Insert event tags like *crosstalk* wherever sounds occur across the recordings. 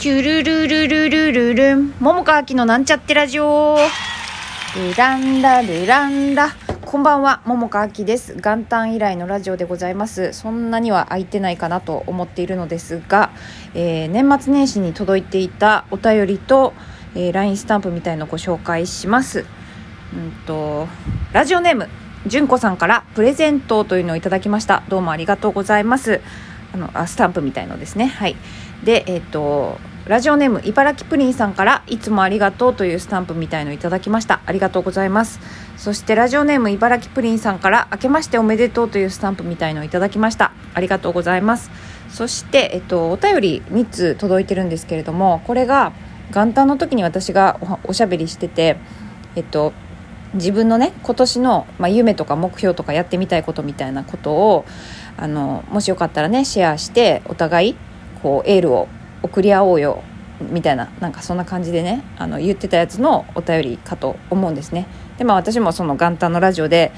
チュルルルルルルルン。桃川きのなんちゃってラジオ。ルランラルランラ。こんばんは、桃川きです。元旦以来のラジオでございます。そんなには空いてないかなと思っているのですが、えー、年末年始に届いていたお便りと、えー、LINE スタンプみたいのをご紹介します。うんと、ラジオネーム、純子さんからプレゼントというのをいただきました。どうもありがとうございます。あのあスタンプみたいのですね。はい。で、えっ、ー、と、ラジオネーム茨城プリンさんからいつもありがとうというスタンプみたいのいただきました。ありがとうございます。そしてラジオネーム茨城プリンさんから明けましておめでとうというスタンプみたいのいただきました。ありがとうございます。そして、えっと、お便り3つ届いてるんですけれどもこれが元旦の時に私がおしゃべりしててえっと自分のね今年の、まあ、夢とか目標とかやってみたいことみたいなことをあのもしよかったらねシェアしてお互いこうエールを送り合おうよみたいななんかそんな感じでねあの言ってたやつのお便りかと思うんですね。でまあ私もその元旦のラジオで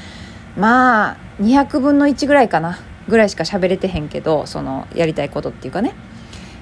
まあ200分の1ぐらいかなぐらいしか喋れてへんけどそのやりたいことっていうかね。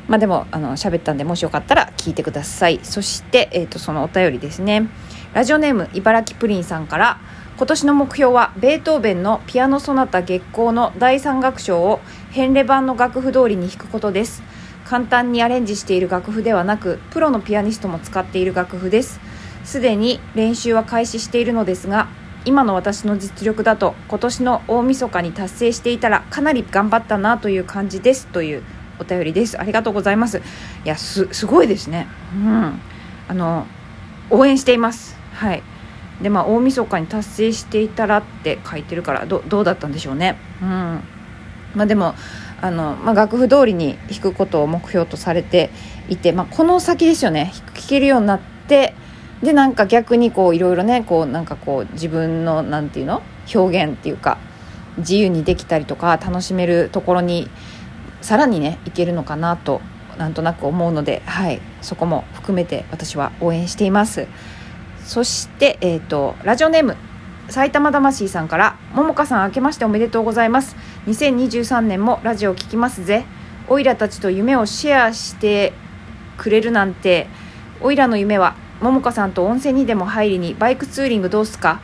まあでもあの喋ったんでもしよかったら聞いてください。そして、えーと、そのお便りですね。ラジオネーム茨城プリンさんから今年の目標はベートーベンのピアノソナタ月光の第3楽章を返礼版の楽譜通りに弾くことです。簡単にアレンジしている楽譜ではなくプロのピアニストも使っている楽譜です。すでに練習は開始しているのですが今の私の実力だと今年の大晦日に達成していたらかなり頑張ったなという感じですというお便りです。ありがとうございます。いやすすごいですね。うん。あの応援しています。はい。でまあ大晦日に達成していたらって書いてるからどどうだったんでしょうね。うん。まあでもあの、まあ、楽譜通りに弾くことを目標とされていて、まあ、この先ですよね。弾けるようになってでなんか逆にこういろいろねこうなんかこう自分のなんていうの？表現っていうか自由にできたりとか楽しめるところにさらにねいけるのかなとなんとなく思うので、はい、そこも含めて私は応援しています。そして、えーとラジオネーム埼玉魂さんから「ももかさん明けましておめでとうございます。2023年もラジオ聞きますぜ。おいらたちと夢をシェアしてくれるなんておいらの夢はももかさんと温泉にでも入りにバイクツーリングどうすか？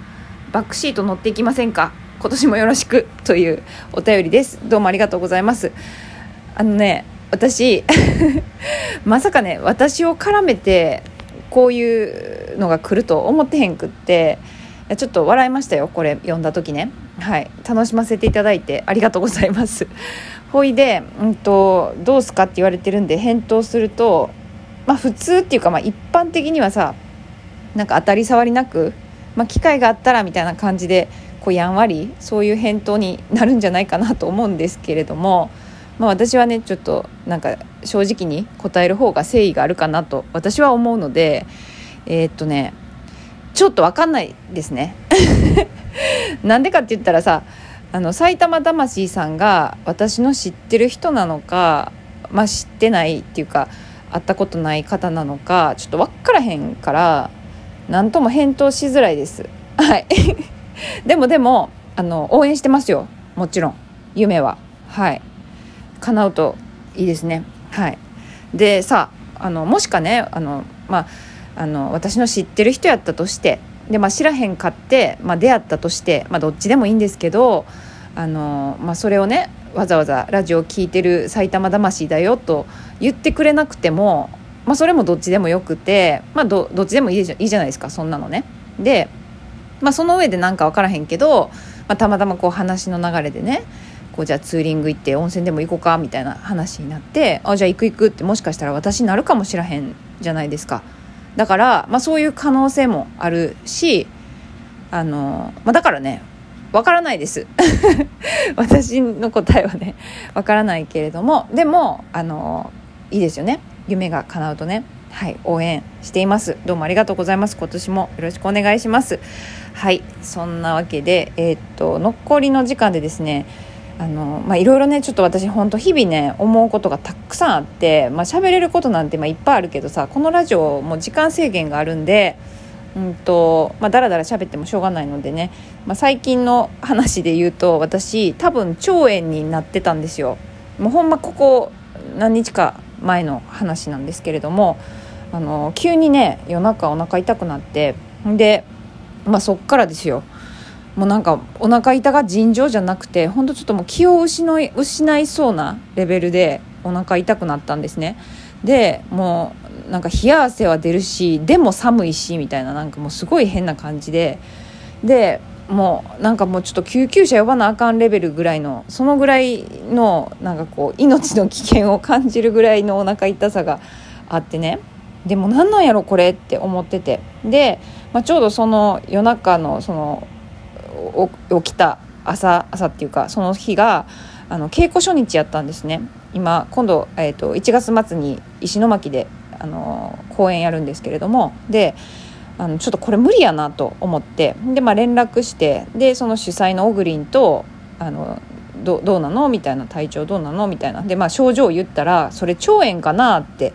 バックシート乗っていきませんか？今年もよろしくというお便りです。どうもありがとうございます。あのね私 *laughs* まさかね私を絡めてこういうのが来ると思ってへんくってちょっと笑いましたよこれ読んだ時ね。はい楽しませていただいてありがとうございます。*laughs* ほいで、うんと、どうすかって言われてるんで返答するとまあ普通っていうか、まあ、一般的にはさなんか当たり障りなく、まあ、機会があったらみたいな感じでこうやんわりそういう返答になるんじゃないかなと思うんですけれども、まあ、私はねちょっとなんか正直に答える方が誠意があるかなと私は思うのでえー、っとねちょっと分かんないですね。*laughs* *laughs* なんでかって言ったらさあの埼玉魂さんが私の知ってる人なのか、まあ、知ってないっていうか会ったことない方なのかちょっと分からへんから何とも返答しづらいです。はい。*laughs* でもでもあの応援してますよ。もちろん。夢は。はい。叶うといいですね。はい。でさあのもしかねあのまああの私の知ってる人やったとしてで、まあ、知らへんかって、まあ、出会ったとして、まあ、どっちでもいいんですけどあの、まあ、それをねわざわざラジオ聴いてる埼玉魂だよと言ってくれなくても、まあ、それもどっちでもよくて、まあど、どっちでもいいじゃいいじゃないですかそんなのね。で、まあ、その上で何か分からへんけど、まあ、たまたまこう話の流れでねこうじゃあツーリング行って温泉でも行こうかみたいな話になってあじゃあ行く行くってもしかしたら私になるかもしらへんじゃないですか。だから、まあ、そういう可能性もあるしあの、まあ、だからねわからないです。*laughs* 私の答えはねわからないけれどもでもあのいいですよね。夢が叶うとね。はい応援しています。どうもありがとうございます。今年もよろしくお願いします。はいそんなわけでえー、っと残りの時間でですねあのまあいろいろねちょっと私本当日々ね思うことがたくさんあってまあ喋れることなんてまあいっぱいあるけどさこのラジオも時間制限があるんでうんとまあ、だらだら喋ってもしょうがないのでね、まあ、最近の話で言うと私多分腸炎になってたんですよ。もうほんまここ何日か前の話なんですけれどもあの急にね夜中お腹痛くなってで、まあ、そっからですよ。もうなんかお腹痛が尋常じゃなくて本当ちょっともう気を失い失いそうなレベルでお腹痛くなったんですね。でもうなんか冷や汗は出るしでも寒いしみたいななんかもうすごい変な感じで。でもうなんかもうちょっと救急車呼ばなあかんレベルぐらいのそのぐらいのなんかこう命の危険を感じるぐらいのお腹痛さがあってね。でも何なんやろこれって思ってて。で、まあ、ちょうどその夜中のその起きた朝朝っていうかその日があの稽古初日やったんですね。今今度、えーと、1月末に石巻であの公演やるんですけれども。であのちょっとこれ無理やなと思って。で、まあ、連絡してでその主催のオグリンとあのどどうなの？みたいな体調どうなの？みたいな。で、まあ、症状を言ったらそれ腸炎かなって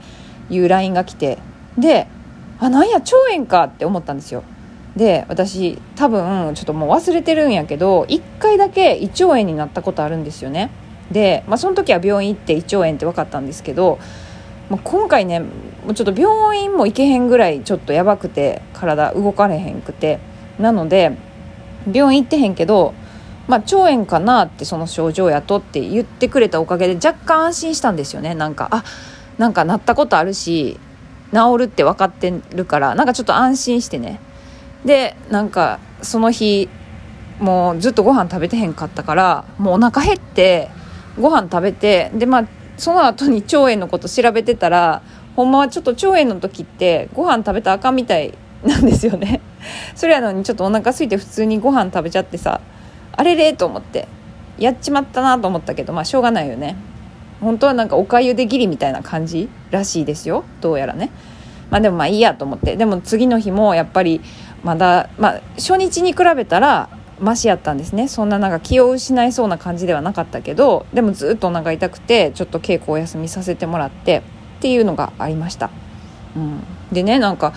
いう LINE が来て。であなんや腸炎かって思ったんですよ。で私多分ちょっともう忘れてるんやけど1回だけ胃腸炎になったことあるんですよね。で、まあ、その時は病院行って胃腸炎って分かったんですけど、まあ、今回ねもうちょっと病院も行けへんぐらいちょっとやばくて体動かれへんくて。なので病院行ってへんけど、まあ、腸炎かなってその症状やとって言ってくれたおかげで若干安心したんですよね。なんかあなんかなったことあるし治るって分かってるからなんかちょっと安心してね。でなんかその日もうずっとご飯食べてへんかったからもうお腹減ってご飯食べてでまあその後に腸炎のこと調べてたらほんまはちょっと腸炎の時ってご飯食べたらあかんみたいなんですよね。*laughs* それやのにちょっとお腹空いて普通にご飯食べちゃってさあれれと思ってやっちまったなと思ったけどまあしょうがないよね。本当はなんかおかゆでぎりみたいな感じらしいですよ。どうやらね。まあでもまあいいやと思って。でも次の日もやっぱりまだ、まあ、初日に比べたらマシやったんですね。そんななんか気を失いそうな感じではなかったけどでもずっとお腹痛くてちょっと稽古お休みさせてもらってっていうのがありました、うん、でねなんか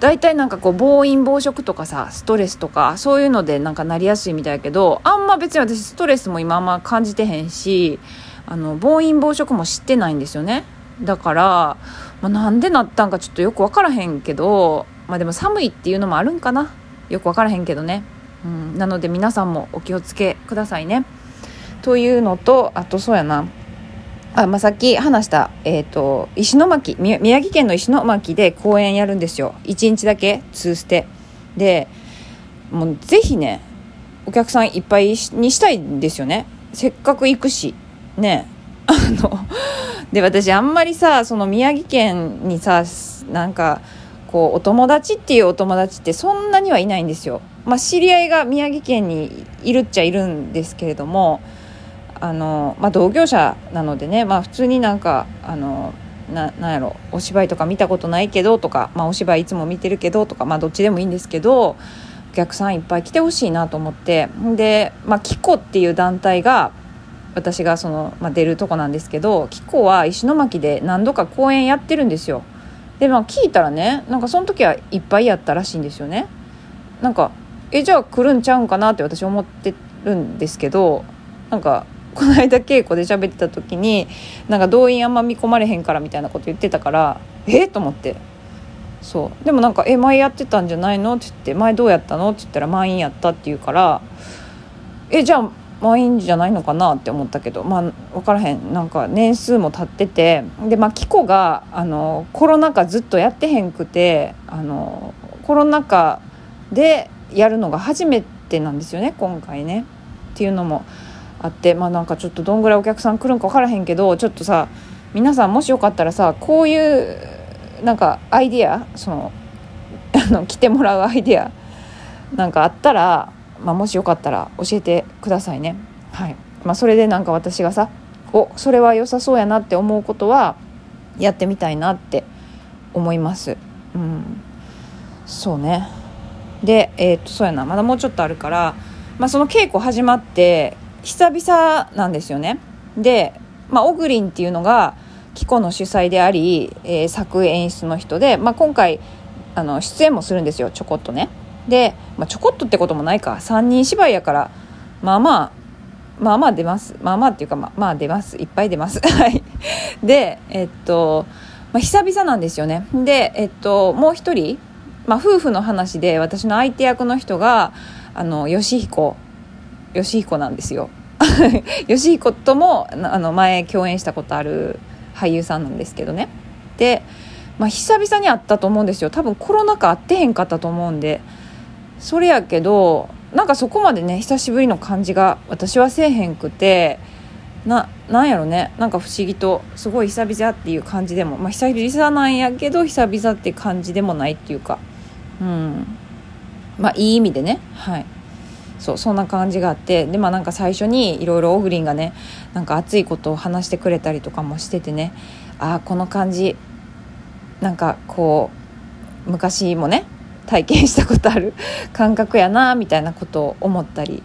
大体なんかこう暴飲暴食とかさストレスとかそういうのでなんかなりやすいみたいやけどあんま別に私ストレスも今あんま感じてへんしあの暴飲暴食も知ってないんですよね。だから、まあ、なんでなったんかちょっとよく分からへんけどまあでも寒いっていうのもあるんかな。よく分からへんけどね、うん、なので皆さんもお気をつけくださいね。というのとあとそうやな。あ、まあ、さっき話した、えーと、石巻宮城県の石巻で公演やるんですよ。1日だけ2ステでもうぜひねお客さんいっぱいにしたいんですよね。せっかく行くし。ね。*laughs* あので私あんまりさその宮城県にさなんかこうお友達っていうお友達ってそんなにはいないんですよ。まあ、知り合いが宮城県にいるっちゃいるんですけれどもあの、まあ、同業者なのでね、まあ、普通になんかあのななんやろお芝居とか見たことないけどとか、まあ、お芝居いつも見てるけどとか、まあ、どっちでもいいんですけどお客さんいっぱい来てほしいなと思ってで、まあ、キコっていう団体が私がその、まあ、出るとこなんですけどキコは石巻で何度か公演やってるんですよ。でまあ聞いたらねなんかその時はいっぱいやったらしいんですよねなんかえじゃあ来るんちゃうんかなって私思ってるんですけどなんかこの間稽古で喋ってた時になんか動員あんま見込まれへんからみたいなこと言ってたからえっと思ってそうでもなんか「え前やってたんじゃないの?」って言って「前どうやったの?」って言ったら「満員やった」って言うから「えじゃあまあいいんじゃないのかなって思ったけどまあ分からへん。なんか年数も経っててでまあキコがあのコロナ禍ずっとやってへんくてあのコロナ禍でやるのが初めてなんですよね今回ね。っていうのもあってまあなんかちょっとどんぐらいお客さん来るんか分からへんけどちょっとさ皆さんもしよかったらさこういうなんかアイディアその *laughs* あの来てもらうアイディアなんかあったらまあ、もしよかったら教えてくださいね。はいまあ、それでなんか私がさおそれは良さそうやなって思うことはやってみたいなって思います。うん、そうねで、えー、っとそうやなまだもうちょっとあるから、まあ、その稽古始まって久々なんですよね。で、まあ、オグリンっていうのがキコの主催であり、えー、作演出の人で、まあ、今回あの出演もするんですよちょこっとね。で、まあ、ちょこっとってこともないか。3人芝居やからまあまあまあまあ出ます。まあまあっていうかまあまあ出ます。いっぱい出ます。*laughs* はい。でえっと、まあ、久々なんですよね。でえっともう一人、まあ、夫婦の話で私の相手役の人があの義彦義彦なんですよ。*laughs* 義彦ともあの前共演したことある俳優さんなんですけどね。で、まあ、久々に会ったと思うんですよ。多分コロナ禍会ってへんかったと思うんで。それやけどなんかそこまでね久しぶりの感じが私はせえへんくてななんやろねなんか不思議とすごい久々っていう感じでもまあ久々なんやけど久々って感じでもないっていうかうん。まあいい意味でねはい。そうそんな感じがあってでまあなんか最初にいろいろオグリンがねなんか熱いことを話してくれたりとかもしててねああこの感じなんかこう昔もね体験したことある感覚やなみたいなことを思ったり。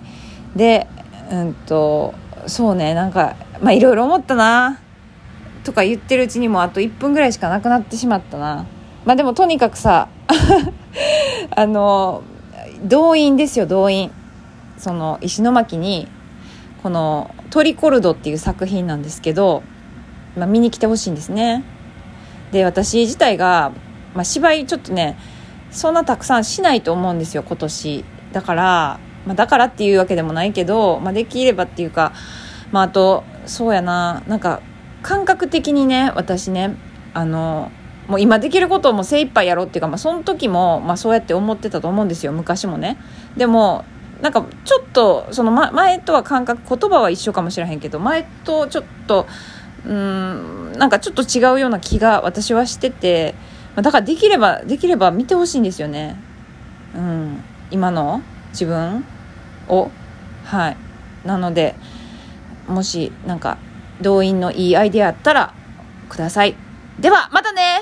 でうんとそうねなんかまあいろいろ思ったな。とか言ってるうちにもあと1分ぐらいしかなくなってしまったな。まあでもとにかくさ *laughs* あの動員ですよ動員。その石巻にこの「トリコルド」っていう作品なんですけど、まあ、見に来てほしいんですね。で私自体が、まあ、芝居ちょっとねそんなたくさんしないと思うんですよ今年。だから、まあ、だからっていうわけでもないけど、まあ、できればっていうか、まあ、あとそうやな。なんか感覚的にね私ねあのもう今できることをもう精一杯やろうっていうか、まあ、その時も、まあ、そうやって思ってたと思うんですよ昔もね。でもなんかちょっとその前とは感覚言葉は一緒かもしれへんけど前とちょっとうんなんかちょっと違うような気が私はしててまだからできればできれば見てほしいんですよね。うん。今の自分を。はい。なのでもしなんか動員のいいアイデアあったらください。ではまたね